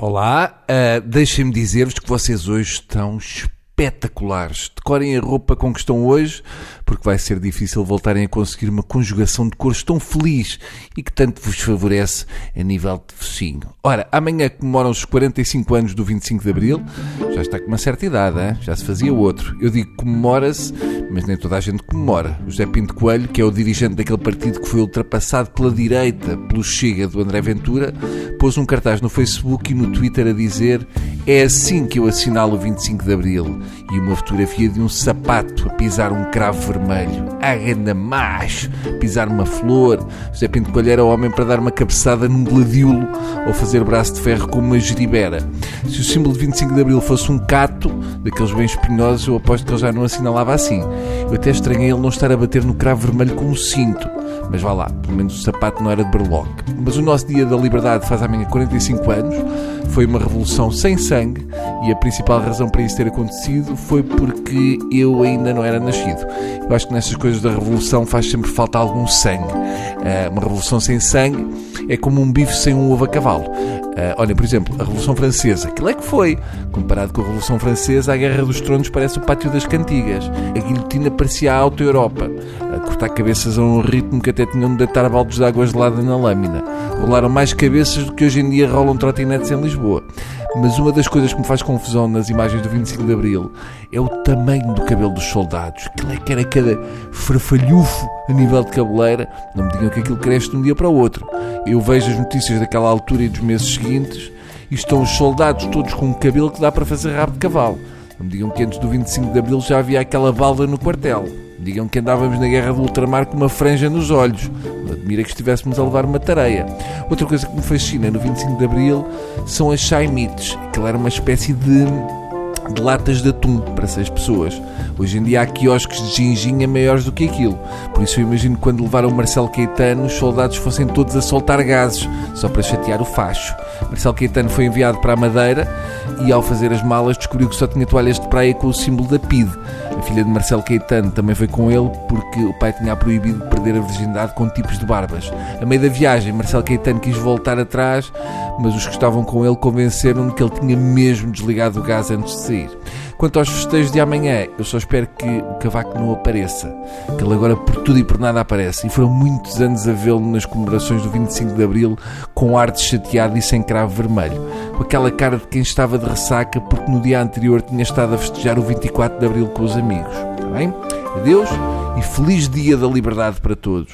Olá, uh, deixem-me dizer-vos que vocês hoje estão. Decorem a roupa com que estão hoje, porque vai ser difícil voltarem a conseguir uma conjugação de cores tão feliz e que tanto vos favorece a nível de focinho. Ora, amanhã comemoram os 45 anos do 25 de Abril. Já está com uma certa idade, hein? já se fazia outro. Eu digo comemora-se, mas nem toda a gente comemora. O José Pinto Coelho, que é o dirigente daquele partido que foi ultrapassado pela direita pelo Chega do André Ventura, pôs um cartaz no Facebook e no Twitter a dizer é assim que eu assinalo o 25 de Abril e uma fotografia de um sapato a pisar um cravo vermelho. Aganda mais! Pisar uma flor. José Pinto Coelho era homem para dar uma cabeçada num gladiolo ou fazer braço de ferro com uma geribera. Se o símbolo de 25 de Abril fosse um cato, daqueles bem espinhosos, eu aposto que ele já não assinalava assim. Eu até estranhei ele não estar a bater no cravo vermelho com um cinto. Mas vá lá, pelo menos o sapato não era de berloque. Mas o nosso Dia da Liberdade faz amanhã 45 anos. Foi uma revolução sem sangue e a principal razão para isso ter acontecido foi porque eu ainda não era nascido. Eu acho que nessas coisas da revolução faz sempre falta algum sangue. Eh, uma revolução sem sangue é como um bife sem um ovo a cavalo. Uh, olha, por exemplo, a Revolução Francesa. Aquilo é que foi. Comparado com a Revolução Francesa, a Guerra dos Tronos parece o Pátio das Cantigas. A guilhotina parecia a Alta Europa. A cortar cabeças a um ritmo que até tinham de deitar baldes de água gelada na lâmina. Rolaram mais cabeças do que hoje em dia rolam trotinetes em Lisboa. Mas uma das coisas que me faz confusão nas imagens do 25 de Abril é o tamanho do cabelo dos soldados. Aquilo é que era cada farfalhufo a nível de cabeleira. Não me digam que aquilo cresce de um dia para o outro. Eu vejo as notícias daquela altura e dos meses seguintes e estão os soldados todos com um cabelo que dá para fazer rabo de cavalo. Não me digam que antes do 25 de Abril já havia aquela balda no quartel. Digam que andávamos na guerra do ultramar com uma franja nos olhos. Admira que estivéssemos a levar uma tareia. Outra coisa que me fascina no 25 de Abril são as chaimites. Aquilo era uma espécie de de latas de atum para seis pessoas. Hoje em dia há quiosques de ginginha maiores do que aquilo. Por isso eu imagino que quando levaram Marcelo Caetano, os soldados fossem todos a soltar gases, só para chatear o facho. Marcelo Caetano foi enviado para a Madeira e ao fazer as malas descobriu que só tinha toalhas de praia com o símbolo da PIDE. A filha de Marcelo Caetano também foi com ele porque o pai tinha proibido de perder a virgindade com tipos de barbas. A meio da viagem, Marcelo Caetano quis voltar atrás, mas os que estavam com ele convenceram-no que ele tinha mesmo desligado o gás antes de sair. Quanto aos festejos de amanhã, eu só espero que o cavaco não apareça. Que ele agora por tudo e por nada aparece. E foram muitos anos a vê-lo nas comemorações do 25 de Abril com ar de chateado e sem cravo vermelho. Com aquela cara de quem estava de ressaca porque no dia anterior tinha estado a festejar o 24 de Abril com os amigos. Está bem? Adeus e feliz dia da liberdade para todos.